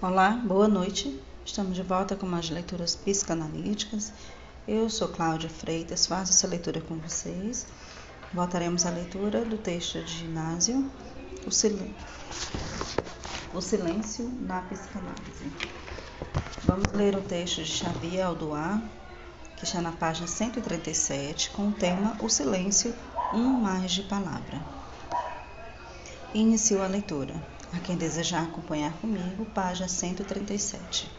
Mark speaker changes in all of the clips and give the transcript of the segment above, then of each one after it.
Speaker 1: Olá, boa noite. Estamos de volta com mais leituras psicanalíticas. Eu sou Cláudia Freitas, faço essa leitura com vocês. Voltaremos à leitura do texto de ginásio, o, sil... o silêncio na psicanálise. Vamos ler o texto de Xavier Aldoar, que está na página 137, com o tema O Silêncio, um mais de palavra. Inicio a leitura. A quem desejar acompanhar comigo, página 137.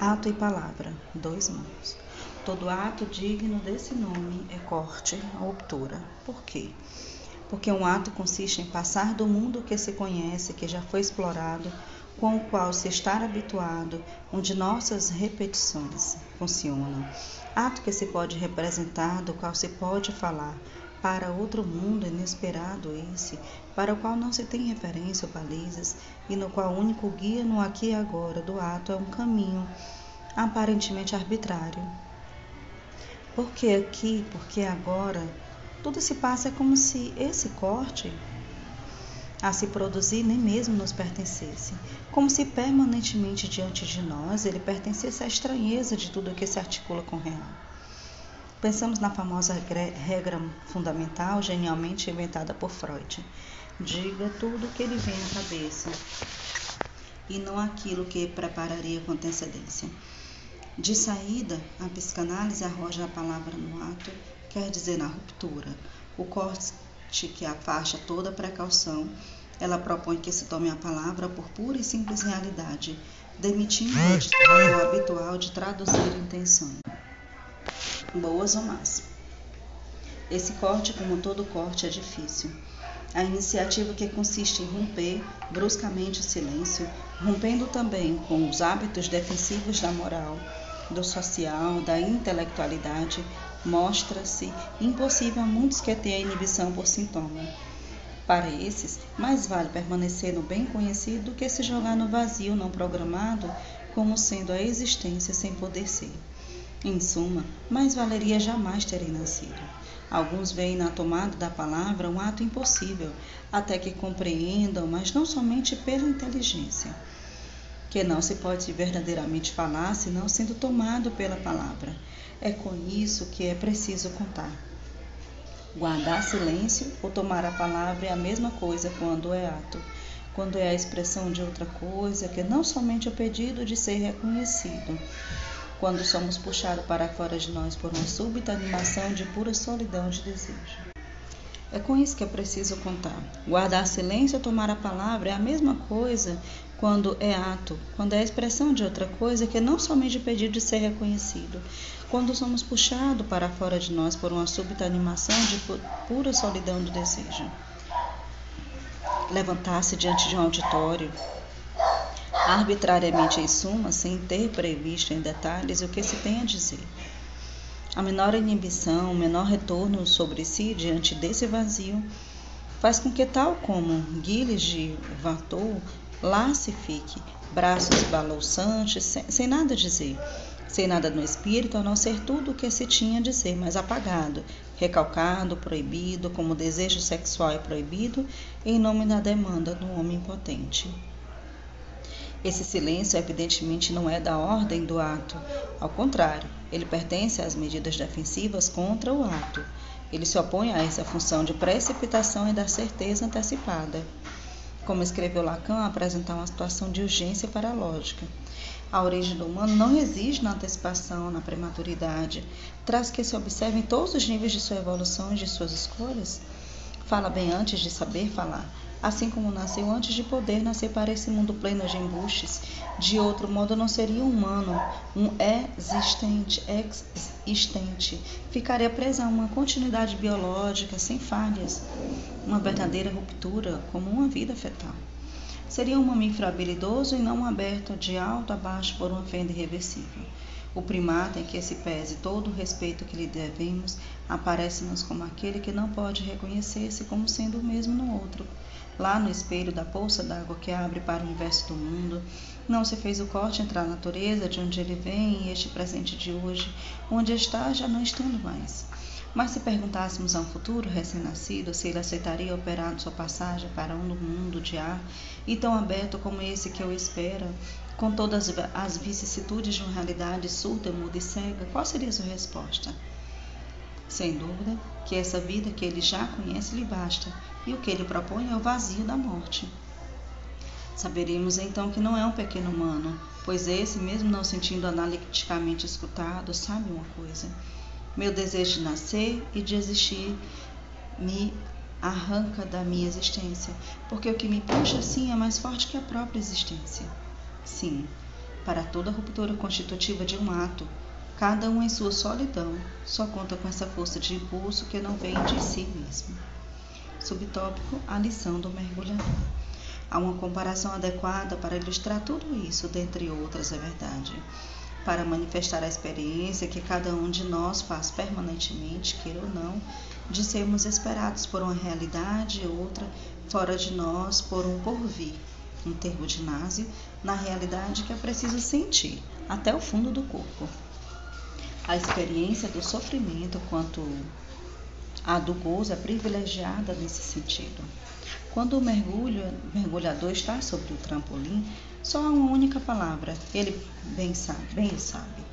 Speaker 1: Ato e palavra, dois mãos. Todo ato digno desse nome é corte ou ruptura. Por quê? Porque um ato consiste em passar do mundo que se conhece, que já foi explorado, com o qual se está habituado, onde nossas repetições funcionam. Ato que se pode representar, do qual se pode falar, para outro mundo inesperado esse, para o qual não se tem referência ou balizas, e no qual o único guia no aqui e agora do ato é um caminho aparentemente arbitrário. Porque aqui, porque agora, tudo se passa como se esse corte a se produzir nem mesmo nos pertencesse, como se permanentemente diante de nós ele pertencesse à estranheza de tudo que se articula com o real. Pensamos na famosa regra fundamental genialmente inventada por Freud. Diga tudo o que lhe vem à cabeça e não aquilo que prepararia com antecedência. De saída, a psicanálise arroja a palavra no ato, quer dizer na ruptura, o corte que afasta toda precaução. Ela propõe que se tome a palavra por pura e simples realidade, demitindo o habitual de traduzir intenções boas ou más. Esse corte, como todo corte, é difícil. A iniciativa que consiste em romper bruscamente o silêncio, rompendo também com os hábitos defensivos da moral, do social, da intelectualidade, mostra-se impossível a muitos que têm a inibição por sintoma. Para esses, mais vale permanecer no bem conhecido do que se jogar no vazio não programado, como sendo a existência sem poder ser. Em suma, mais valeria jamais terem nascido. Alguns veem na tomada da palavra um ato impossível, até que compreendam, mas não somente pela inteligência, que não se pode verdadeiramente falar senão sendo tomado pela palavra. É com isso que é preciso contar. Guardar silêncio ou tomar a palavra é a mesma coisa quando é ato, quando é a expressão de outra coisa que não somente o pedido de ser reconhecido, quando somos puxados para fora de nós por uma súbita animação de pura solidão de desejo. É com isso que é preciso contar. Guardar silêncio ou tomar a palavra é a mesma coisa quando é ato, quando é a expressão de outra coisa que não somente o pedido de ser reconhecido. Quando somos puxados para fora de nós por uma súbita animação de pura solidão do desejo. Levantar-se diante de um auditório, arbitrariamente em suma, sem ter previsto em detalhes o que se tem a dizer. A menor inibição, o menor retorno sobre si diante desse vazio, faz com que, tal como Gilles de Watteau, lá se fique, braços balouçantes, sem, sem nada dizer, sem nada no espírito, a não ser tudo o que se tinha a dizer, mas apagado, recalcado, proibido, como desejo sexual é proibido, em nome da demanda do homem potente. Esse silêncio, evidentemente, não é da ordem do ato. Ao contrário, ele pertence às medidas defensivas contra o ato. Ele se opõe a essa função de precipitação e da certeza antecipada. Como escreveu Lacan, apresentar uma situação de urgência para a lógica. A origem do humano não reside na antecipação, na prematuridade. Traz que se observem todos os níveis de sua evolução e de suas escolhas. Fala bem antes de saber falar assim como nasceu antes de poder nascer para esse mundo pleno de embustes. De outro modo, não seria humano, um existente, existente. Ficaria presa a uma continuidade biológica sem falhas, uma verdadeira ruptura, como uma vida fetal. Seria um mamífero habilidoso e não aberto de alto a baixo por uma fenda irreversível. O primata, em que se pese todo o respeito que lhe devemos, aparece-nos como aquele que não pode reconhecer-se como sendo o mesmo no outro, lá no espelho da poça d'água que abre para o universo do mundo. Não se fez o corte entre a natureza de onde ele vem e este presente de hoje, onde está já não estando mais. Mas se perguntássemos a um futuro recém-nascido se ele aceitaria operar sua passagem para um mundo de ar e tão aberto como esse que eu espero, com todas as vicissitudes de uma realidade surda, muda e cega, qual seria sua resposta? Sem dúvida que essa vida que ele já conhece lhe basta, e o que ele propõe é o vazio da morte. Saberemos então que não é um pequeno humano, pois esse, mesmo não sentindo analiticamente escutado, sabe uma coisa. Meu desejo de nascer e de existir me arranca da minha existência, porque o que me puxa assim é mais forte que a própria existência. Sim, para toda ruptura constitutiva de um ato, cada um em sua solidão só conta com essa força de impulso que não vem de si mesmo. Subtópico: A lição do mergulhador. Há uma comparação adequada para ilustrar tudo isso, dentre outras, é verdade. Para manifestar a experiência que cada um de nós faz permanentemente, queira ou não, de sermos esperados por uma realidade e outra fora de nós por um porvir, um termo de Násio, na realidade que é preciso sentir, até o fundo do corpo. A experiência do sofrimento quanto a do gozo é privilegiada nesse sentido. Quando o mergulho, mergulhador está sobre o trampolim, só há uma única palavra, ele bem sabe, bem sabe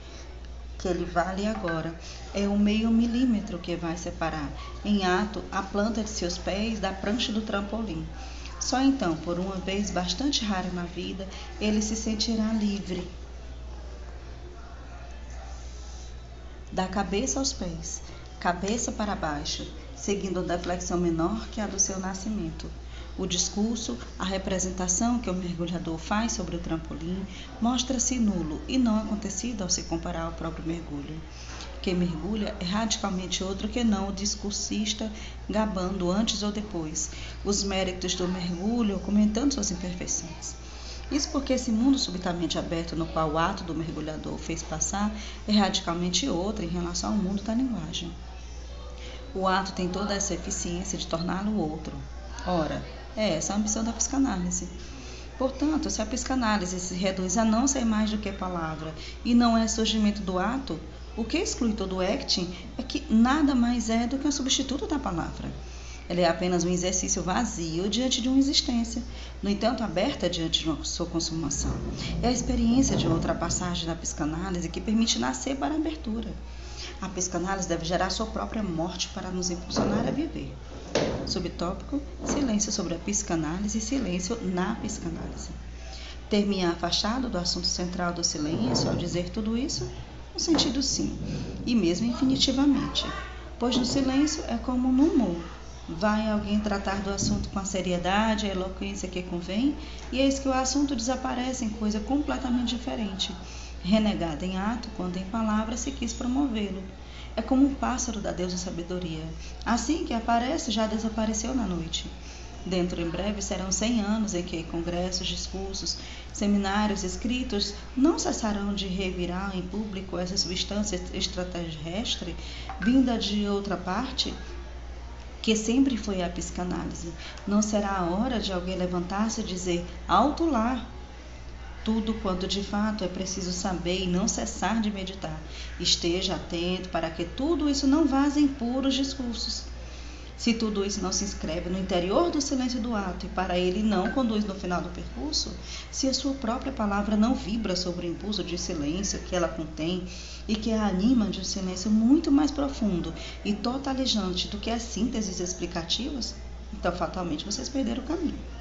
Speaker 1: que ele vale agora. É o meio milímetro que vai separar, em ato, a planta de seus pés da prancha do trampolim. Só então, por uma vez bastante rara na vida, ele se sentirá livre. Da cabeça aos pés, cabeça para baixo, seguindo a deflexão menor que a do seu nascimento. O discurso, a representação que o mergulhador faz sobre o trampolim, mostra-se nulo e não acontecido ao se comparar ao próprio mergulho. Quem mergulha é radicalmente outro que não o discursista, gabando antes ou depois os méritos do mergulho, comentando suas imperfeições. Isso porque esse mundo subitamente aberto no qual o ato do mergulhador fez passar é radicalmente outro em relação ao mundo da linguagem. O ato tem toda essa eficiência de torná-lo outro. Ora, é essa a ambição da psicanálise. Portanto, se a psicanálise se reduz a não ser mais do que palavra e não é surgimento do ato, o que exclui todo o acting é que nada mais é do que um substituto da palavra. Ela é apenas um exercício vazio diante de uma existência, no entanto aberta diante de sua consumação. É a experiência de outra passagem da psicanálise que permite nascer para a abertura. A psicanálise deve gerar sua própria morte para nos impulsionar a viver. Subtópico: Silêncio sobre a psicanálise e silêncio na psicanálise. Ter-me afastado do assunto central do silêncio ao dizer tudo isso? No sentido sim, e mesmo infinitivamente, pois no silêncio é como no humor. Vai alguém tratar do assunto com a seriedade a eloquência que convém, e eis que o assunto desaparece em coisa completamente diferente, renegada em ato quando em palavra se quis promovê-lo é como um pássaro da deusa sabedoria. Assim que aparece, já desapareceu na noite. Dentro em breve serão cem anos em que congressos, discursos, seminários, escritos não cessarão de revirar em público essa substância extraterrestre vinda de outra parte, que sempre foi a psicanálise. Não será a hora de alguém levantar-se e dizer: alto lá, tudo quanto de fato é preciso saber e não cessar de meditar. Esteja atento para que tudo isso não vaze em puros discursos. Se tudo isso não se inscreve no interior do silêncio do ato e para ele não conduz no final do percurso, se a sua própria palavra não vibra sobre o impulso de silêncio que ela contém e que a anima de um silêncio muito mais profundo e totalizante do que as sínteses explicativas, então fatalmente vocês perderam o caminho.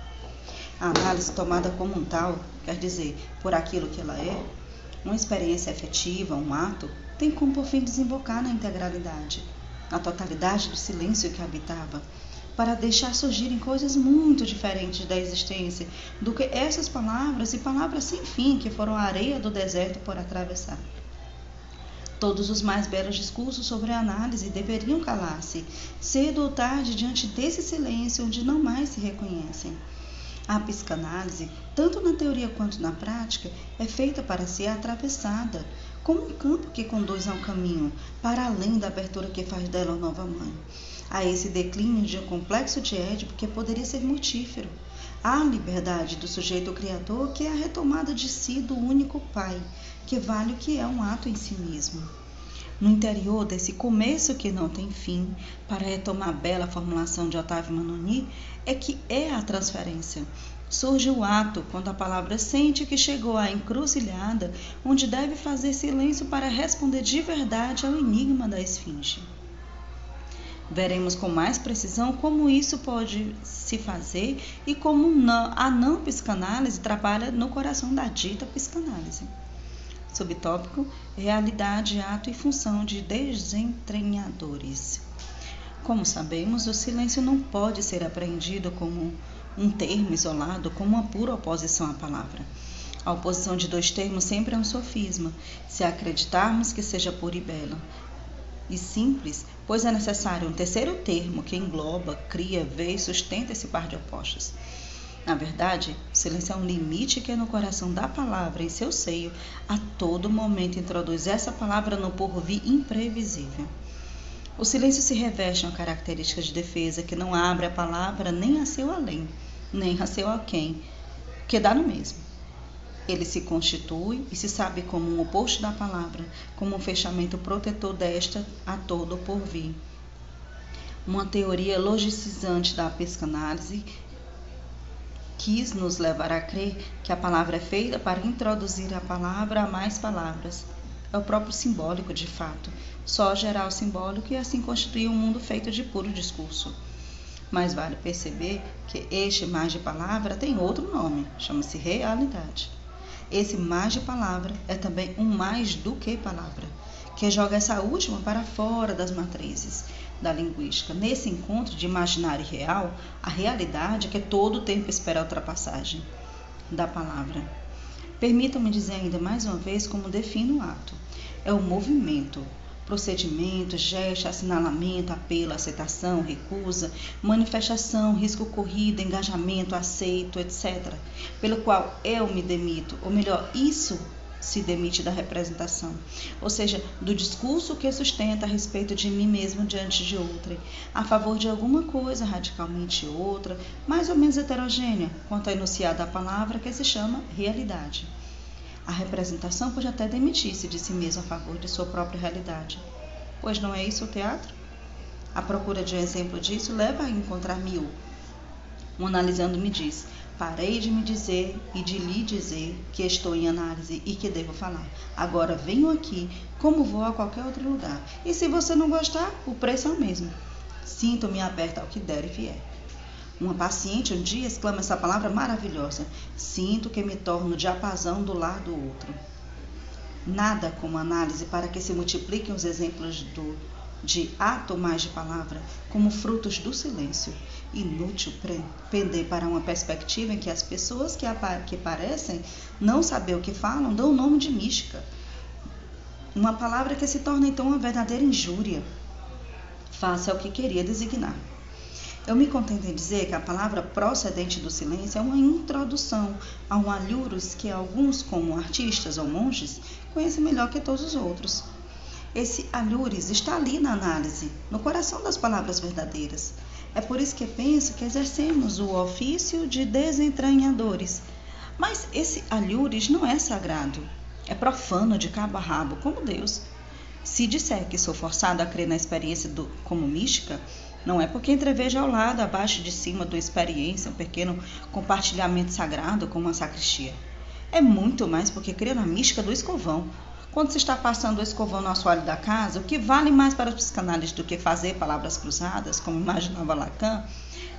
Speaker 1: A análise tomada como um tal, quer dizer, por aquilo que ela é, uma experiência efetiva, um ato, tem como por fim desembocar na integralidade, na totalidade do silêncio que habitava, para deixar surgirem coisas muito diferentes da existência do que essas palavras e palavras sem fim que foram a areia do deserto por atravessar. Todos os mais belos discursos sobre a análise deveriam calar-se, cedo ou tarde, diante desse silêncio onde não mais se reconhecem. A psicanálise, tanto na teoria quanto na prática, é feita para ser atravessada, como um campo que conduz a um caminho, para além da abertura que faz dela a nova mãe. A esse declínio de um complexo de Édipo que poderia ser mortífero. A liberdade do sujeito criador, que é a retomada de si do único Pai, que vale o que é um ato em si mesmo. No interior desse começo que não tem fim, para retomar a bela formulação de Otávio Manoni, é que é a transferência. Surge o ato quando a palavra sente que chegou à encruzilhada onde deve fazer silêncio para responder de verdade ao enigma da esfinge. Veremos com mais precisão como isso pode se fazer e como a não psicanálise trabalha no coração da dita psicanálise. Subtópico: Realidade, ato e função de desentranhadores. Como sabemos, o silêncio não pode ser apreendido como um termo isolado, como uma pura oposição à palavra. A oposição de dois termos sempre é um sofisma, se acreditarmos que seja pura e bela, e simples, pois é necessário um terceiro termo que engloba, cria, vê e sustenta esse par de opostos. Na verdade, o silêncio é um limite que no coração da palavra, em seu seio, a todo momento introduz essa palavra no porvir imprevisível. O silêncio se reveste uma característica de defesa que não abre a palavra nem a seu além, nem a seu alquém, que dá no mesmo. Ele se constitui e se sabe como um oposto da palavra, como um fechamento protetor desta a todo por vir. Uma teoria logicizante da psicanálise quis nos levar a crer que a palavra é feita para introduzir a palavra a mais palavras. É o próprio simbólico, de fato, só gerar o simbólico e assim constituir um mundo feito de puro discurso. Mas vale perceber que este mais de palavra tem outro nome, chama-se realidade. Esse mais de palavra é também um mais do que palavra, que joga essa última para fora das matrizes da linguística. Nesse encontro de imaginário e real, a realidade é que todo o tempo espera a ultrapassagem da palavra. Permitam-me dizer ainda mais uma vez como defino o ato. É o movimento, procedimento, gesto, assinalamento, apelo, aceitação, recusa, manifestação, risco corrido, engajamento, aceito, etc., pelo qual eu me demito, ou melhor, isso se demite da representação, ou seja, do discurso que sustenta a respeito de mim mesmo diante de outra, a favor de alguma coisa radicalmente outra, mais ou menos heterogênea, quanto a enunciada a palavra que se chama realidade. A representação pode até demitir-se de si mesma a favor de sua própria realidade. Pois não é isso o teatro? A procura de um exemplo disso leva a encontrar mil. Um analisando me diz: Parei de me dizer e de lhe dizer que estou em análise e que devo falar. Agora venho aqui como vou a qualquer outro lugar. E se você não gostar, o preço é o mesmo. Sinto-me aberta ao que der e vier. Uma paciente um dia exclama essa palavra maravilhosa: Sinto que me torno diapasão do lar do outro. Nada como análise para que se multipliquem os exemplos do, de ato mais de palavra como frutos do silêncio. Inútil pender para uma perspectiva em que as pessoas que, que parecem não saber o que falam dão o nome de mística. Uma palavra que se torna então uma verdadeira injúria. Faça o que queria designar. Eu me contento em dizer que a palavra procedente do silêncio é uma introdução a um alhuros que alguns, como artistas ou monges, conhecem melhor que todos os outros. Esse alhures está ali na análise, no coração das palavras verdadeiras. É por isso que penso que exercemos o ofício de desentranhadores. Mas esse alhures não é sagrado, é profano de cabo a rabo, como Deus. Se disser que sou forçado a crer na experiência do, como mística, não é porque entreveja ao lado, abaixo de cima da experiência, um pequeno compartilhamento sagrado como uma sacristia. É muito mais porque crê na mística do escovão. Quando se está passando o escovão no assoalho da casa, o que vale mais para os psicanalistas do que fazer palavras cruzadas, como imaginava Lacan,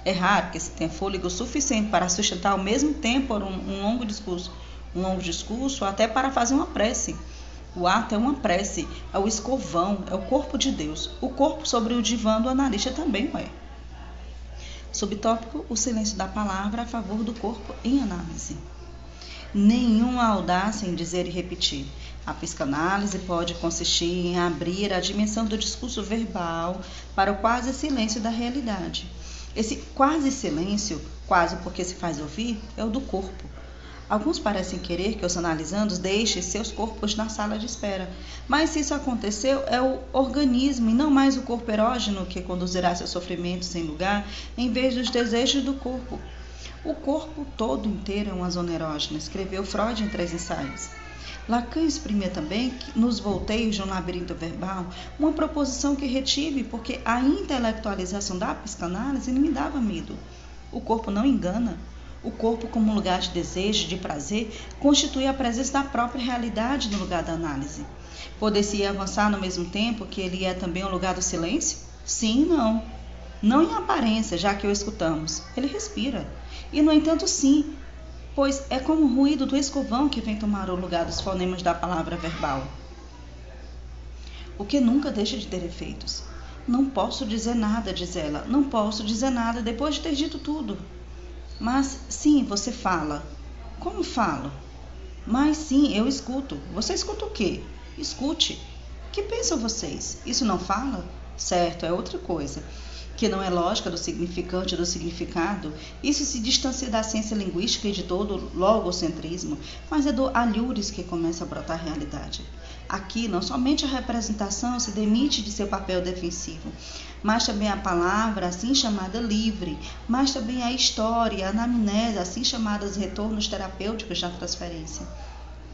Speaker 1: é raro que se tenha fôlego suficiente para sustentar ao mesmo tempo um, um longo discurso, um longo discurso, até para fazer uma prece. O ato é uma prece, é o escovão, é o corpo de Deus. O corpo sobre o divã do analista também o é. Subtópico: o silêncio da palavra a favor do corpo em análise. Nenhuma audácia em dizer e repetir. A psicanálise pode consistir em abrir a dimensão do discurso verbal para o quase silêncio da realidade. Esse quase silêncio, quase porque se faz ouvir, é o do corpo Alguns parecem querer que os analisandos deixem seus corpos na sala de espera, mas se isso aconteceu, é o organismo e não mais o corpo erógeno que conduzirá seus sofrimentos sem lugar, em vez dos desejos do corpo. O corpo todo inteiro é uma zona erógena, escreveu Freud em três ensaios. Lacan exprimia também, nos volteios de um labirinto verbal, uma proposição que retive porque a intelectualização da psicanálise me dava medo. O corpo não engana. O corpo, como lugar de desejo, de prazer, constitui a presença da própria realidade no lugar da análise. Poder-se avançar no mesmo tempo que ele é também o lugar do silêncio? Sim não. Não em aparência, já que o escutamos. Ele respira. E, no entanto, sim, pois é como o ruído do escovão que vem tomar o lugar dos fonemas da palavra verbal. O que nunca deixa de ter efeitos. Não posso dizer nada, diz ela, não posso dizer nada depois de ter dito tudo. Mas sim, você fala. Como falo? Mas sim, eu escuto. Você escuta o quê? Escute. Que pensam vocês? Isso não fala? Certo, é outra coisa que não é lógica do significante do significado, isso se distancia da ciência linguística e de todo logocentrismo, mas é do alhures que começa a brotar a realidade. Aqui, não somente a representação se demite de seu papel defensivo, mas também a palavra, assim chamada livre, mas também a história, a anamnese, assim chamadas retornos terapêuticos da transferência.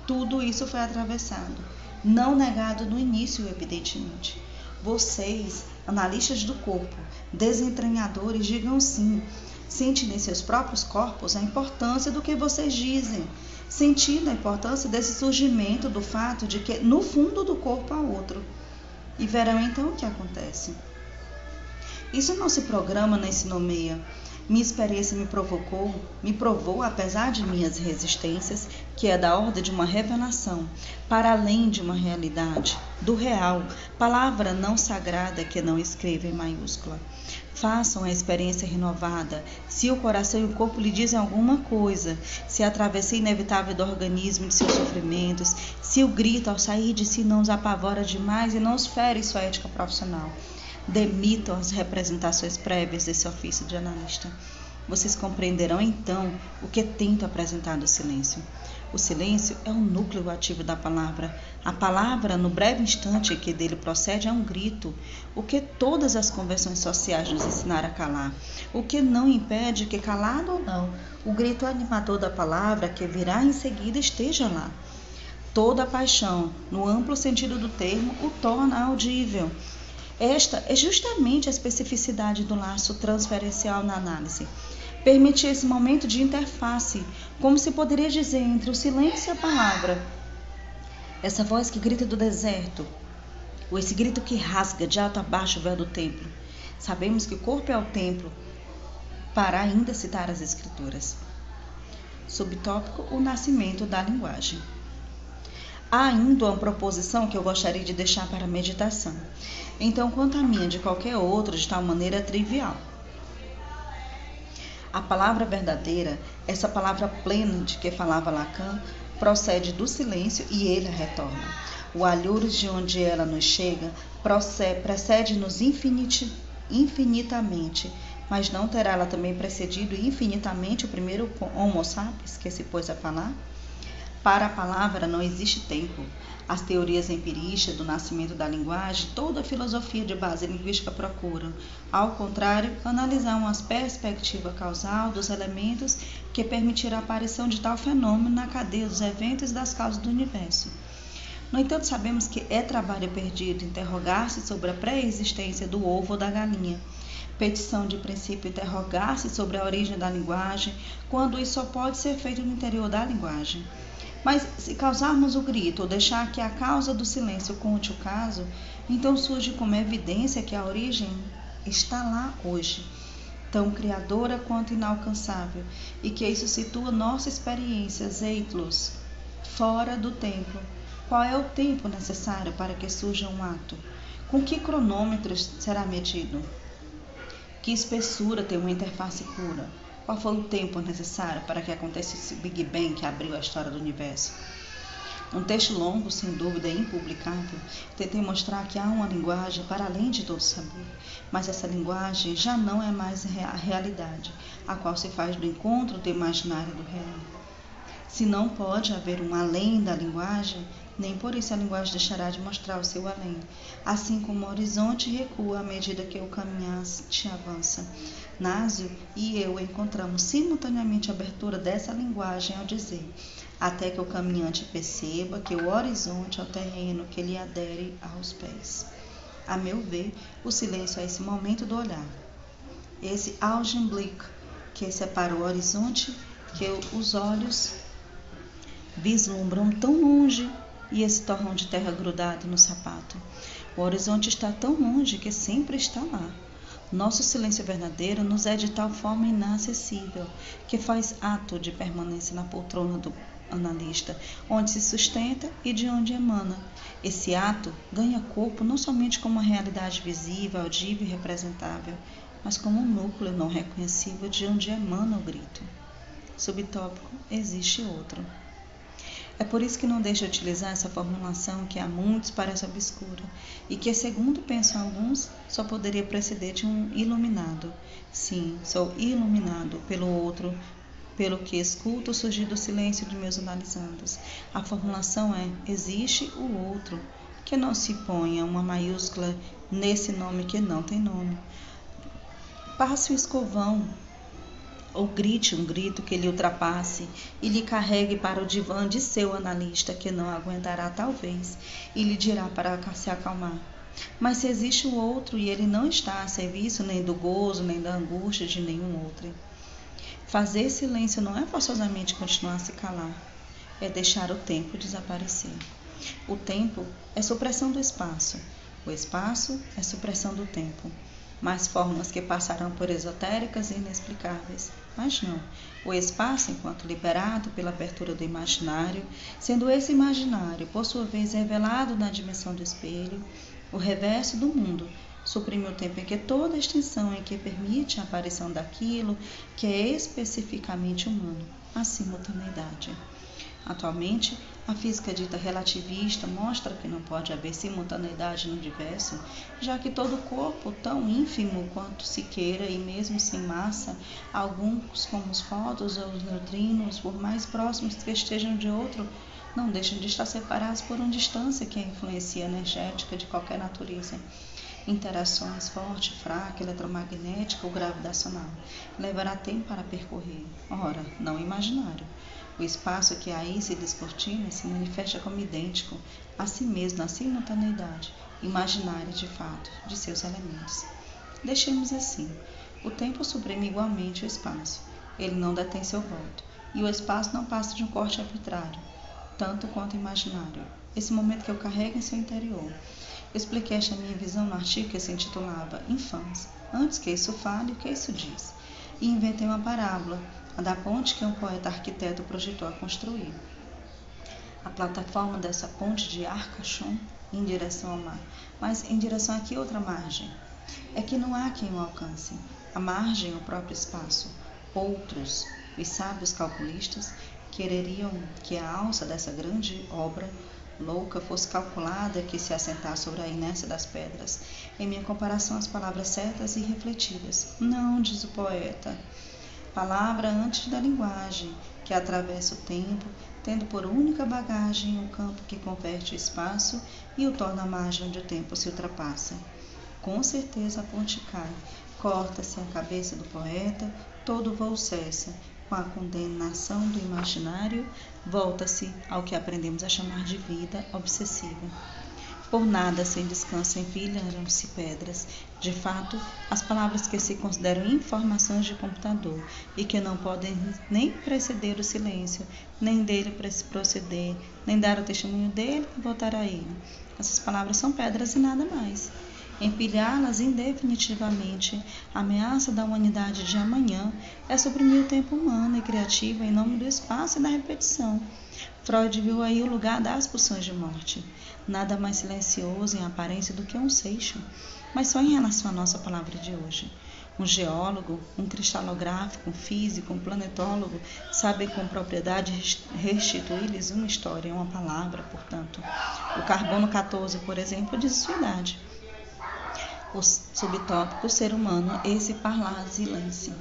Speaker 1: Tudo isso foi atravessado, não negado no início, evidentemente. Vocês, analistas do corpo, desentranhadores, digam sim. Sentem em seus próprios corpos a importância do que vocês dizem, sentindo a importância desse surgimento do fato de que no fundo do corpo há outro. E verão então o que acontece. Isso não se programa nem se nomeia, minha experiência me provocou, me provou, apesar de minhas resistências, que é da ordem de uma revelação, para além de uma realidade, do real, palavra não sagrada que não escreva em maiúscula. Façam a experiência renovada. Se o coração e o corpo lhe dizem alguma coisa, se a travessia inevitável do organismo e de seus sofrimentos, se o grito ao sair de si não os apavora demais e não os fere sua ética profissional demitam as representações prévias desse ofício de analista. Vocês compreenderão então o que tento apresentar do silêncio. O silêncio é o núcleo ativo da palavra. A palavra, no breve instante que dele procede, é um grito, o que todas as convenções sociais nos ensinaram a calar. O que não impede que, calado ou não, o grito animador da palavra que virá em seguida esteja lá. Toda paixão, no amplo sentido do termo, o torna audível. Esta é justamente a especificidade do laço transferencial na análise. Permite esse momento de interface, como se poderia dizer entre o silêncio e a palavra. Essa voz que grita do deserto, ou esse grito que rasga de alto a baixo o véu do templo. Sabemos que o corpo é o templo, para ainda citar as Escrituras. Subtópico: O nascimento da linguagem. Há ainda uma proposição que eu gostaria de deixar para meditação. Então, quanto a minha, de qualquer outra, de tal maneira trivial. A palavra verdadeira, essa palavra plena de que falava Lacan, procede do silêncio e ele a retorna. O alhures de onde ela nos chega precede-nos infinitamente, mas não terá ela também precedido infinitamente o primeiro Homo sapiens que se pôs a falar? Para a palavra não existe tempo. As teorias empiristas do nascimento da linguagem, toda a filosofia de base linguística procuram, ao contrário, analisar uma perspectiva causal dos elementos que permitirá a aparição de tal fenômeno na cadeia dos eventos e das causas do universo. No entanto, sabemos que é trabalho perdido interrogar-se sobre a pré-existência do ovo ou da galinha. Petição de princípio interrogar-se sobre a origem da linguagem, quando isso só pode ser feito no interior da linguagem. Mas se causarmos o grito ou deixar que a causa do silêncio conte o caso, então surge como evidência que a origem está lá hoje, tão criadora quanto inalcançável, e que isso situa nossa experiência, Zeitlus, fora do tempo. Qual é o tempo necessário para que surja um ato? Com que cronômetros será medido? Que espessura tem uma interface pura? Qual foi o tempo necessário para que acontecesse esse Big Bang que abriu a história do universo? Um texto longo, sem dúvida, impublicável, tentei mostrar que há uma linguagem para além de todo saber, mas essa linguagem já não é mais a realidade, a qual se faz do encontro do imaginário do real. Se não pode haver um além da linguagem, nem por isso a linguagem deixará de mostrar o seu além, assim como o horizonte recua à medida que o caminhante avança. Násio e eu encontramos simultaneamente a abertura dessa linguagem ao dizer, até que o caminhante perceba que o horizonte é o terreno que lhe adere aos pés. A meu ver, o silêncio é esse momento do olhar, esse Augenblick que separa o horizonte que os olhos vislumbram tão longe e esse torrão de terra grudado no sapato. O horizonte está tão longe que sempre está lá. Nosso silêncio verdadeiro nos é de tal forma inacessível que faz ato de permanência na poltrona do analista, onde se sustenta e de onde emana. Esse ato ganha corpo não somente como uma realidade visível, audível e representável, mas como um núcleo não reconhecível de onde emana o grito. Subtópico: existe outro. É por isso que não deixa de utilizar essa formulação que a muitos parece obscura e que, segundo pensam alguns, só poderia preceder de um iluminado. Sim, sou iluminado pelo outro, pelo que escuto surgir do silêncio de meus analisandos. A formulação é: existe o outro, que não se ponha uma maiúscula nesse nome que não tem nome. Passe o escovão ou grite um grito que lhe ultrapasse e lhe carregue para o divã de seu analista, que não aguentará talvez, e lhe dirá para se acalmar. Mas se existe o outro e ele não está a serviço nem do gozo, nem da angústia de nenhum outro. Fazer silêncio não é forçosamente continuar a se calar, é deixar o tempo desaparecer. O tempo é supressão do espaço, o espaço é supressão do tempo mais formas que passarão por esotéricas e inexplicáveis. Mas não. O espaço, enquanto liberado pela abertura do imaginário, sendo esse imaginário, por sua vez, revelado na dimensão do espelho, o reverso do mundo, suprime o tempo em que toda extinção em que permite a aparição daquilo que é especificamente humano, a simultaneidade. Atualmente, a física dita relativista mostra que não pode haver simultaneidade no universo, já que todo corpo, tão ínfimo quanto se queira e mesmo sem massa, alguns, como os fótons ou os neutrinos, por mais próximos que estejam de outro, não deixam de estar separados por uma distância que é a influência energética de qualquer natureza. Interações forte, fraca, eletromagnética ou gravitacional. Levará tempo para percorrer. Ora, não imaginário. O espaço que aí se descortina se manifesta como idêntico a si mesmo na simultaneidade imaginária de fato de seus elementos. Deixemos assim: o tempo suprime igualmente o espaço. Ele não detém seu voto, e o espaço não passa de um corte arbitrário, tanto quanto imaginário. Esse momento que eu carrego em seu interior. Expliquei esta minha visão no artigo que se intitulava Infância, antes que isso fale, o que isso diz. E inventei uma parábola a da ponte que um poeta arquiteto projetou a construir. A plataforma dessa ponte de Arcachon em direção ao mar, mas em direção a que outra margem? É que não há quem o alcance. A margem, o próprio espaço. Outros, os sábios calculistas, quereriam que a alça dessa grande obra louca fosse calculada que se assentar sobre a inércia das pedras, em minha comparação às palavras certas e refletidas. Não, diz o poeta, palavra antes da linguagem, que atravessa o tempo, tendo por única bagagem o campo que converte o espaço e o torna a margem onde o tempo se ultrapassa. Com certeza a ponte cai, corta-se a cabeça do poeta, todo voo cessa, com a condenação do imaginário, volta-se ao que aprendemos a chamar de vida obsessiva. Por nada sem descanso empilharam-se pedras. De fato, as palavras que se consideram informações de computador e que não podem nem preceder o silêncio, nem dele proceder, nem dar o testemunho dele e voltar a ele. Essas palavras são pedras e nada mais. Empilhá-las indefinitivamente, a ameaça da humanidade de amanhã é suprimir o tempo humano e criativo em nome do espaço e da repetição. Freud viu aí o lugar das pulsões de morte. Nada mais silencioso em aparência do que um seixo, mas só em relação à nossa palavra de hoje. Um geólogo, um cristalográfico, um físico, um planetólogo sabe com propriedade restituir-lhes uma história, uma palavra, portanto. O carbono 14, por exemplo, diz sua idade. O subtópico ser humano, esse parlar silêncio.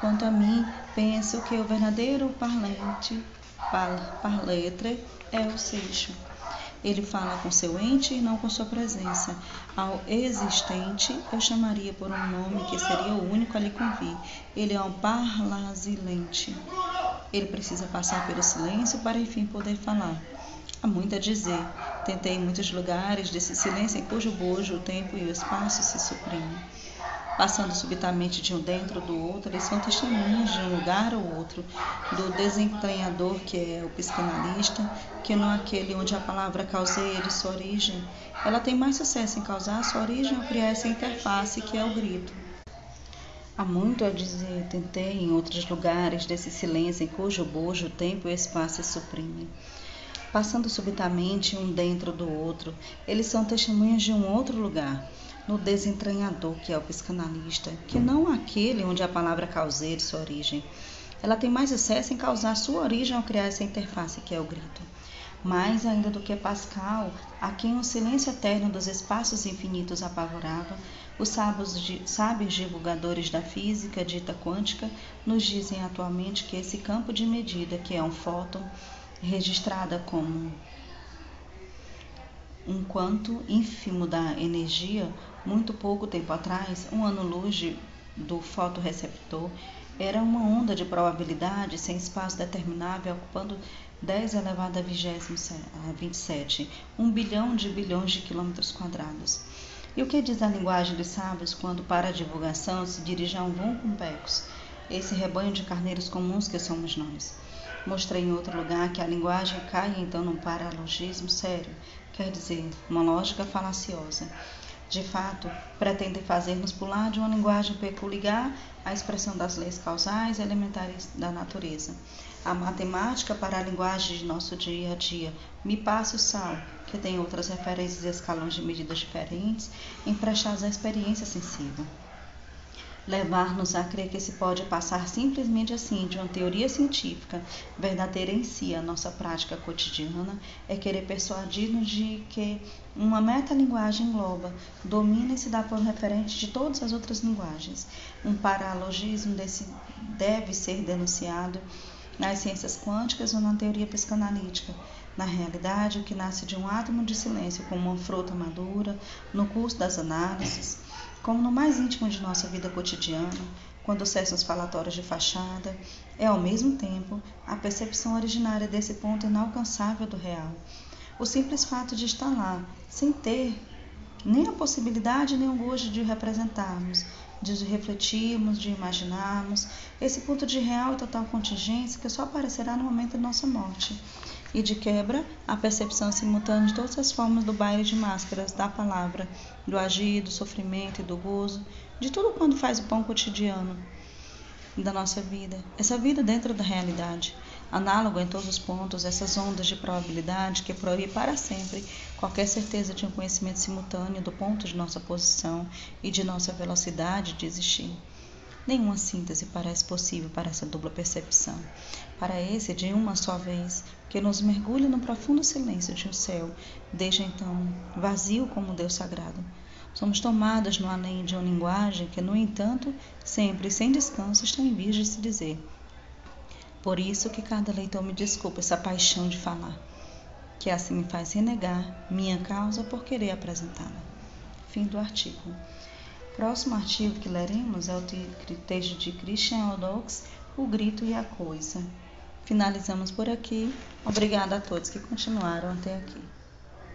Speaker 1: Quanto a mim, penso que o verdadeiro parlante par, par letre é o seixo. Ele fala com seu ente e não com sua presença. Ao existente, eu chamaria por um nome que seria o único a lhe convir. Ele é um parlasilente. Ele precisa passar pelo silêncio para enfim poder falar. Há muito a dizer. Tentei em muitos lugares desse silêncio em cujo bojo o tempo e o espaço se suprimem passando subitamente de um dentro do outro, eles são testemunhas de um lugar ou outro, do desentranhador que é o psicanalista, que não aquele onde a palavra causeia de sua origem. Ela tem mais sucesso em causar sua origem ao criar essa interface que é o grito. Há muito a dizer, tentei em outros lugares desse silêncio em cujo bojo o tempo e o espaço se suprimem passando subitamente um dentro do outro, eles são testemunhas de um outro lugar, no desentranhador, que é o psicanalista, que não aquele onde a palavra causeira sua origem. Ela tem mais sucesso em causar sua origem ao criar essa interface, que é o grito. Mais ainda do que Pascal, a quem o silêncio eterno dos espaços infinitos apavorava, os sábios, divulgadores da física dita quântica nos dizem atualmente que esse campo de medida, que é um fóton, registrada como um quanto ínfimo da energia, muito pouco tempo atrás, um ano-luz do fotoreceptor era uma onda de probabilidade sem espaço determinável ocupando 10 elevado a 27, um bilhão de bilhões de quilômetros quadrados. E o que diz a linguagem dos sábios quando, para a divulgação, se dirige a um vão com esse rebanho de carneiros comuns que somos nós? Mostrei em outro lugar que a linguagem cai então num paralogismo sério, quer dizer, uma lógica falaciosa de fato, pretendem fazer-nos pular de uma linguagem peculiar à expressão das leis causais elementares da natureza. A matemática para a linguagem de nosso dia a dia, me passa o sal, que tem outras referências e escalões de medidas diferentes, emprestados à experiência sensível levar-nos a crer que se pode passar simplesmente assim de uma teoria científica verdadeira em si a nossa prática cotidiana é querer persuadir-nos de que uma metalinguagem engloba, domina e se dá por referente de todas as outras linguagens. Um paralogismo desse deve ser denunciado nas ciências quânticas ou na teoria psicanalítica. Na realidade, o que nasce de um átomo de silêncio como uma fruta madura, no curso das análises, como no mais íntimo de nossa vida cotidiana, quando cessam os falatórios de fachada, é ao mesmo tempo a percepção originária desse ponto inalcançável do real. O simples fato de estar lá, sem ter nem a possibilidade nem o gosto de representarmos, de refletirmos, de imaginarmos, esse ponto de real e total contingência que só aparecerá no momento da nossa morte e de quebra a percepção simultânea de todas as formas do baile de máscaras da palavra, do agir, do sofrimento e do gozo, de tudo quando faz o pão cotidiano da nossa vida, essa vida dentro da realidade, análogo em todos os pontos, essas ondas de probabilidade que proíbem para sempre qualquer certeza de um conhecimento simultâneo do ponto de nossa posição e de nossa velocidade de existir. Nenhuma síntese parece possível para essa dupla percepção, para esse de uma só vez, que nos mergulha no profundo silêncio de um céu, desde então vazio como Deus sagrado. Somos tomadas no além de uma linguagem que, no entanto, sempre sem descanso está em vias de se dizer. Por isso que cada leitor me desculpa essa paixão de falar, que assim me faz renegar minha causa por querer apresentá-la. Fim do artigo. Próximo artigo que leremos é o texto de Christian Odox, O Grito e a Coisa. Finalizamos por aqui. Obrigada a todos que continuaram até aqui.